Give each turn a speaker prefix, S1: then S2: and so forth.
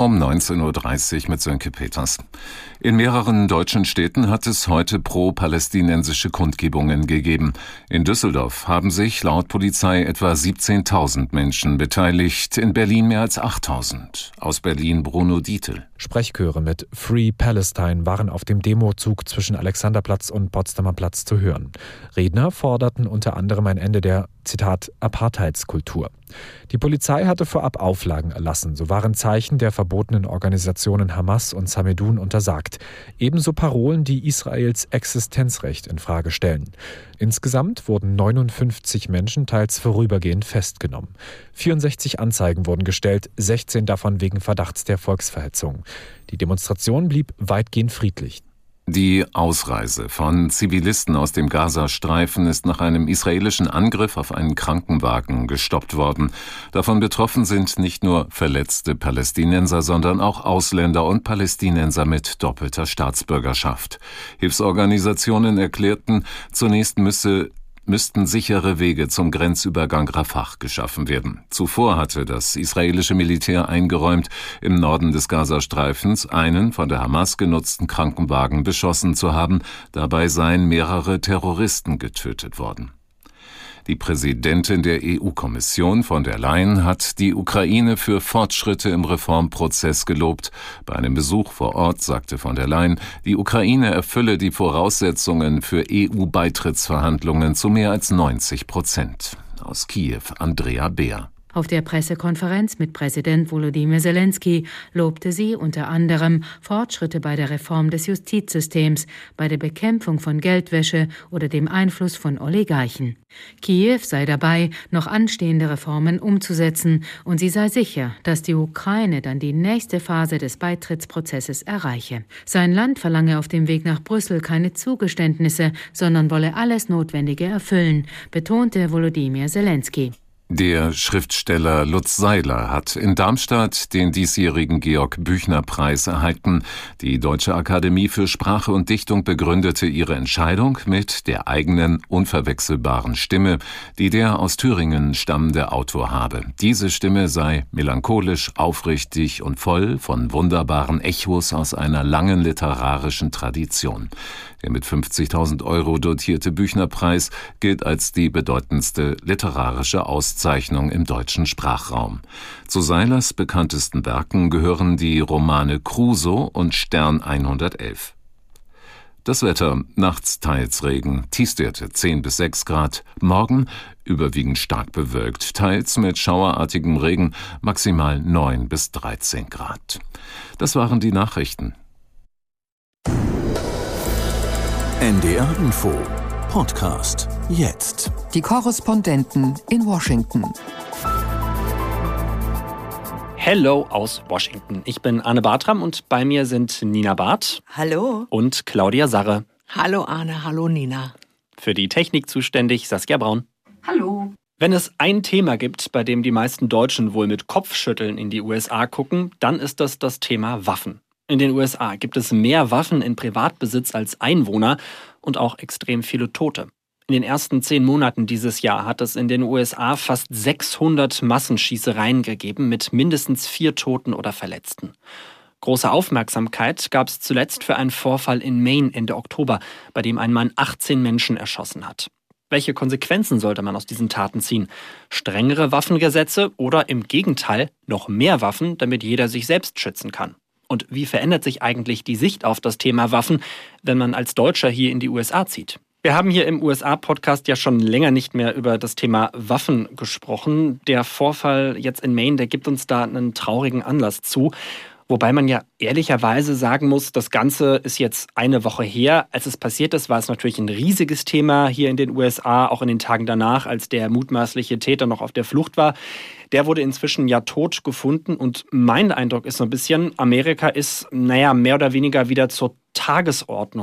S1: Um 19.30 Uhr mit Sönke Peters. In mehreren deutschen Städten hat es heute pro-palästinensische Kundgebungen gegeben. In Düsseldorf haben sich laut Polizei etwa 17.000 Menschen beteiligt, in Berlin mehr als 8.000. Aus Berlin Bruno Dietel.
S2: Sprechchöre mit Free Palestine waren auf dem Demozug zwischen Alexanderplatz und Potsdamer Platz zu hören. Redner forderten unter anderem ein Ende der Zitat Apartheidskultur. Die Polizei hatte vorab Auflagen erlassen, so waren Zeichen der verbotenen Organisationen Hamas und Samedun untersagt, ebenso Parolen, die Israels Existenzrecht in Frage stellen. Insgesamt wurden 59 Menschen teils vorübergehend festgenommen. 64 Anzeigen wurden gestellt, 16 davon wegen Verdachts der Volksverhetzung. Die Demonstration blieb weitgehend friedlich.
S1: Die Ausreise von Zivilisten aus dem Gazastreifen ist nach einem israelischen Angriff auf einen Krankenwagen gestoppt worden. Davon betroffen sind nicht nur verletzte Palästinenser, sondern auch Ausländer und Palästinenser mit doppelter Staatsbürgerschaft. Hilfsorganisationen erklärten, zunächst müsse müssten sichere Wege zum Grenzübergang Rafah geschaffen werden. Zuvor hatte das israelische Militär eingeräumt, im Norden des Gazastreifens einen von der Hamas genutzten Krankenwagen beschossen zu haben. Dabei seien mehrere Terroristen getötet worden. Die Präsidentin der EU-Kommission von der Leyen hat die Ukraine für Fortschritte im Reformprozess gelobt. Bei einem Besuch vor Ort sagte von der Leyen, die Ukraine erfülle die Voraussetzungen für EU-Beitrittsverhandlungen zu mehr als 90 Prozent. Aus Kiew Andrea Beer.
S3: Auf der Pressekonferenz mit Präsident Volodymyr Zelensky lobte sie unter anderem Fortschritte bei der Reform des Justizsystems, bei der Bekämpfung von Geldwäsche oder dem Einfluss von Oligarchen. Kiew sei dabei, noch anstehende Reformen umzusetzen, und sie sei sicher, dass die Ukraine dann die nächste Phase des Beitrittsprozesses erreiche. Sein Land verlange auf dem Weg nach Brüssel keine Zugeständnisse, sondern wolle alles Notwendige erfüllen, betonte Volodymyr Zelensky.
S1: Der Schriftsteller Lutz Seiler hat in Darmstadt den diesjährigen Georg Büchner Preis erhalten. Die Deutsche Akademie für Sprache und Dichtung begründete ihre Entscheidung mit der eigenen unverwechselbaren Stimme, die der aus Thüringen stammende Autor habe. Diese Stimme sei melancholisch, aufrichtig und voll von wunderbaren Echos aus einer langen literarischen Tradition. Der mit 50.000 Euro dotierte Büchnerpreis gilt als die bedeutendste literarische Auszeichnung im deutschen Sprachraum. Zu Seilers bekanntesten Werken gehören die Romane Crusoe und Stern 111. Das Wetter, nachts teils Regen, Tiefstwerte 10 bis 6 Grad, morgen überwiegend stark bewölkt, teils mit schauerartigem Regen, maximal 9 bis 13 Grad. Das waren die Nachrichten.
S4: NDR Info Podcast jetzt.
S5: Die Korrespondenten in Washington.
S6: Hello aus Washington. Ich bin Anne Bartram und bei mir sind Nina Barth.
S7: Hallo.
S6: Und Claudia Sarre.
S7: Hallo Anne, hallo Nina.
S6: Für die Technik zuständig Saskia Braun.
S8: Hallo.
S6: Wenn es ein Thema gibt, bei dem die meisten Deutschen wohl mit Kopfschütteln in die USA gucken, dann ist das das Thema Waffen. In den USA gibt es mehr Waffen in Privatbesitz als Einwohner und auch extrem viele Tote. In den ersten zehn Monaten dieses Jahr hat es in den USA fast 600 Massenschießereien gegeben mit mindestens vier Toten oder Verletzten. Große Aufmerksamkeit gab es zuletzt für einen Vorfall in Maine Ende Oktober, bei dem ein Mann 18 Menschen erschossen hat. Welche Konsequenzen sollte man aus diesen Taten ziehen? Strengere Waffengesetze oder im Gegenteil noch mehr Waffen, damit jeder sich selbst schützen kann? Und wie verändert sich eigentlich die Sicht auf das Thema Waffen, wenn man als Deutscher hier in die USA zieht? Wir haben hier im USA-Podcast ja schon länger nicht mehr über das Thema Waffen gesprochen. Der Vorfall jetzt in Maine, der gibt uns da einen traurigen Anlass zu. Wobei man ja ehrlicherweise sagen muss, das Ganze ist jetzt eine Woche her. Als es passiert ist, war es natürlich ein riesiges Thema hier in den USA, auch in den Tagen danach, als der mutmaßliche Täter noch auf der Flucht war. Der wurde inzwischen ja tot gefunden und mein Eindruck ist so ein bisschen, Amerika ist, naja, mehr oder weniger wieder zur Tagesordnung